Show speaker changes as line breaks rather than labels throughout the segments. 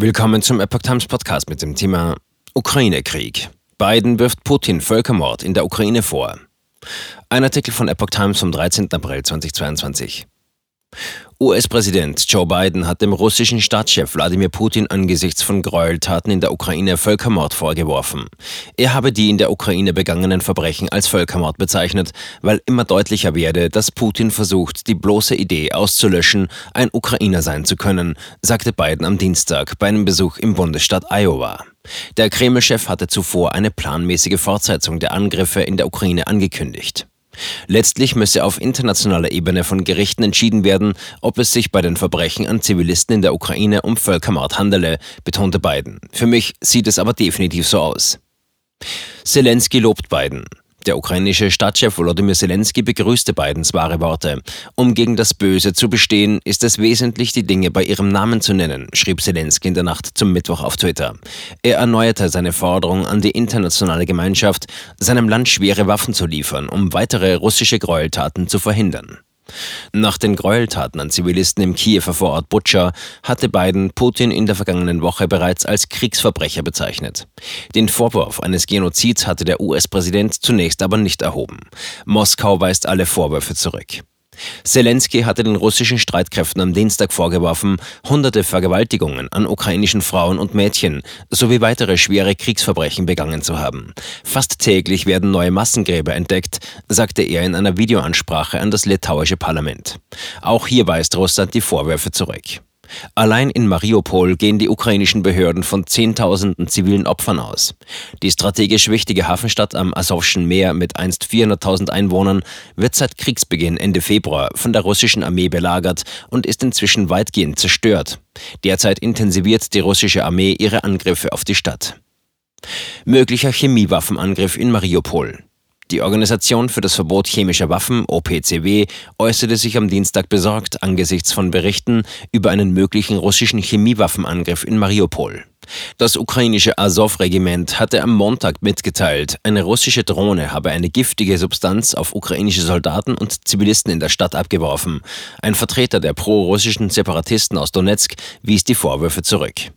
Willkommen zum Epoch Times Podcast mit dem Thema Ukraine-Krieg. Biden wirft Putin Völkermord in der Ukraine vor. Ein Artikel von Epoch Times vom 13. April 2022. US-Präsident Joe Biden hat dem russischen Staatschef Wladimir Putin angesichts von Gräueltaten in der Ukraine Völkermord vorgeworfen. Er habe die in der Ukraine begangenen Verbrechen als Völkermord bezeichnet, weil immer deutlicher werde, dass Putin versucht, die bloße Idee auszulöschen, ein Ukrainer sein zu können, sagte Biden am Dienstag bei einem Besuch im Bundesstaat Iowa. Der Kreml-Chef hatte zuvor eine planmäßige Fortsetzung der Angriffe in der Ukraine angekündigt. Letztlich müsse auf internationaler Ebene von Gerichten entschieden werden, ob es sich bei den Verbrechen an Zivilisten in der Ukraine um Völkermord handele, betonte Biden. Für mich sieht es aber definitiv so aus. Zelensky lobt Biden. Der ukrainische Stadtchef Volodymyr Zelensky begrüßte Bidens wahre Worte. Um gegen das Böse zu bestehen, ist es wesentlich, die Dinge bei ihrem Namen zu nennen, schrieb Zelensky in der Nacht zum Mittwoch auf Twitter. Er erneuerte seine Forderung an die internationale Gemeinschaft, seinem Land schwere Waffen zu liefern, um weitere russische Gräueltaten zu verhindern. Nach den Gräueltaten an Zivilisten im Kiewer Vorort Butscha hatte Biden Putin in der vergangenen Woche bereits als Kriegsverbrecher bezeichnet. Den Vorwurf eines Genozids hatte der US-Präsident zunächst aber nicht erhoben. Moskau weist alle Vorwürfe zurück. Zelensky hatte den russischen Streitkräften am Dienstag vorgeworfen, hunderte Vergewaltigungen an ukrainischen Frauen und Mädchen sowie weitere schwere Kriegsverbrechen begangen zu haben. Fast täglich werden neue Massengräber entdeckt, sagte er in einer Videoansprache an das litauische Parlament. Auch hier weist Russland die Vorwürfe zurück. Allein in Mariupol gehen die ukrainischen Behörden von Zehntausenden zivilen Opfern aus. Die strategisch wichtige Hafenstadt am Asowschen Meer mit einst 400.000 Einwohnern wird seit Kriegsbeginn Ende Februar von der russischen Armee belagert und ist inzwischen weitgehend zerstört. Derzeit intensiviert die russische Armee ihre Angriffe auf die Stadt. Möglicher Chemiewaffenangriff in Mariupol. Die Organisation für das Verbot chemischer Waffen, OPCW, äußerte sich am Dienstag besorgt angesichts von Berichten über einen möglichen russischen Chemiewaffenangriff in Mariupol. Das ukrainische Azov-Regiment hatte am Montag mitgeteilt, eine russische Drohne habe eine giftige Substanz auf ukrainische Soldaten und Zivilisten in der Stadt abgeworfen. Ein Vertreter der pro-russischen Separatisten aus Donetsk wies die Vorwürfe zurück.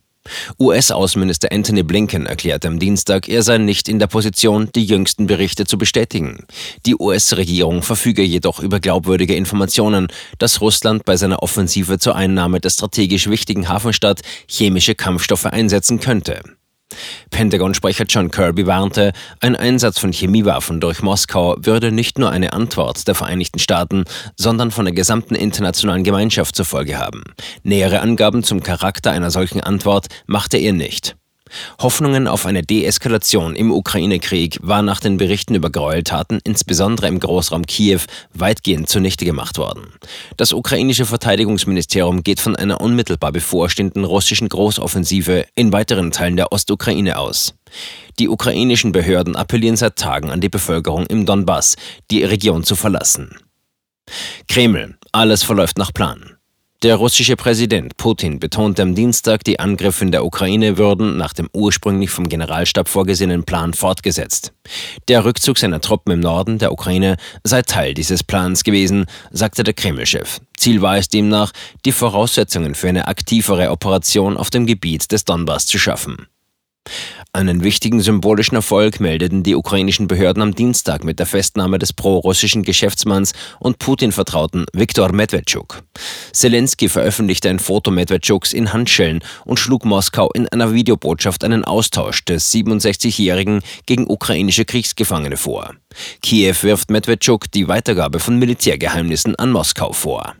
US-Außenminister Anthony Blinken erklärte am Dienstag, er sei nicht in der Position, die jüngsten Berichte zu bestätigen. Die US-Regierung verfüge jedoch über glaubwürdige Informationen, dass Russland bei seiner Offensive zur Einnahme der strategisch wichtigen Hafenstadt chemische Kampfstoffe einsetzen könnte. Pentagon-Sprecher John Kirby warnte, ein Einsatz von Chemiewaffen durch Moskau würde nicht nur eine Antwort der Vereinigten Staaten, sondern von der gesamten internationalen Gemeinschaft zur Folge haben. Nähere Angaben zum Charakter einer solchen Antwort machte er nicht. Hoffnungen auf eine Deeskalation im Ukraine-Krieg war nach den Berichten über Gräueltaten, insbesondere im Großraum Kiew, weitgehend zunichte gemacht worden. Das ukrainische Verteidigungsministerium geht von einer unmittelbar bevorstehenden russischen Großoffensive in weiteren Teilen der Ostukraine aus. Die ukrainischen Behörden appellieren seit Tagen an die Bevölkerung im Donbass, die Region zu verlassen. Kreml, alles verläuft nach Plan. Der russische Präsident Putin betonte am Dienstag, die Angriffe in der Ukraine würden nach dem ursprünglich vom Generalstab vorgesehenen Plan fortgesetzt. Der Rückzug seiner Truppen im Norden der Ukraine sei Teil dieses Plans gewesen, sagte der Kreml-Chef. Ziel war es demnach, die Voraussetzungen für eine aktivere Operation auf dem Gebiet des Donbass zu schaffen. Einen wichtigen symbolischen Erfolg meldeten die ukrainischen Behörden am Dienstag mit der Festnahme des pro-russischen Geschäftsmanns und Putin-Vertrauten Viktor Medvedchuk. Zelensky veröffentlichte ein Foto Medvedchuks in Handschellen und schlug Moskau in einer Videobotschaft einen Austausch des 67-Jährigen gegen ukrainische Kriegsgefangene vor. Kiew wirft Medvedchuk die Weitergabe von Militärgeheimnissen an Moskau vor.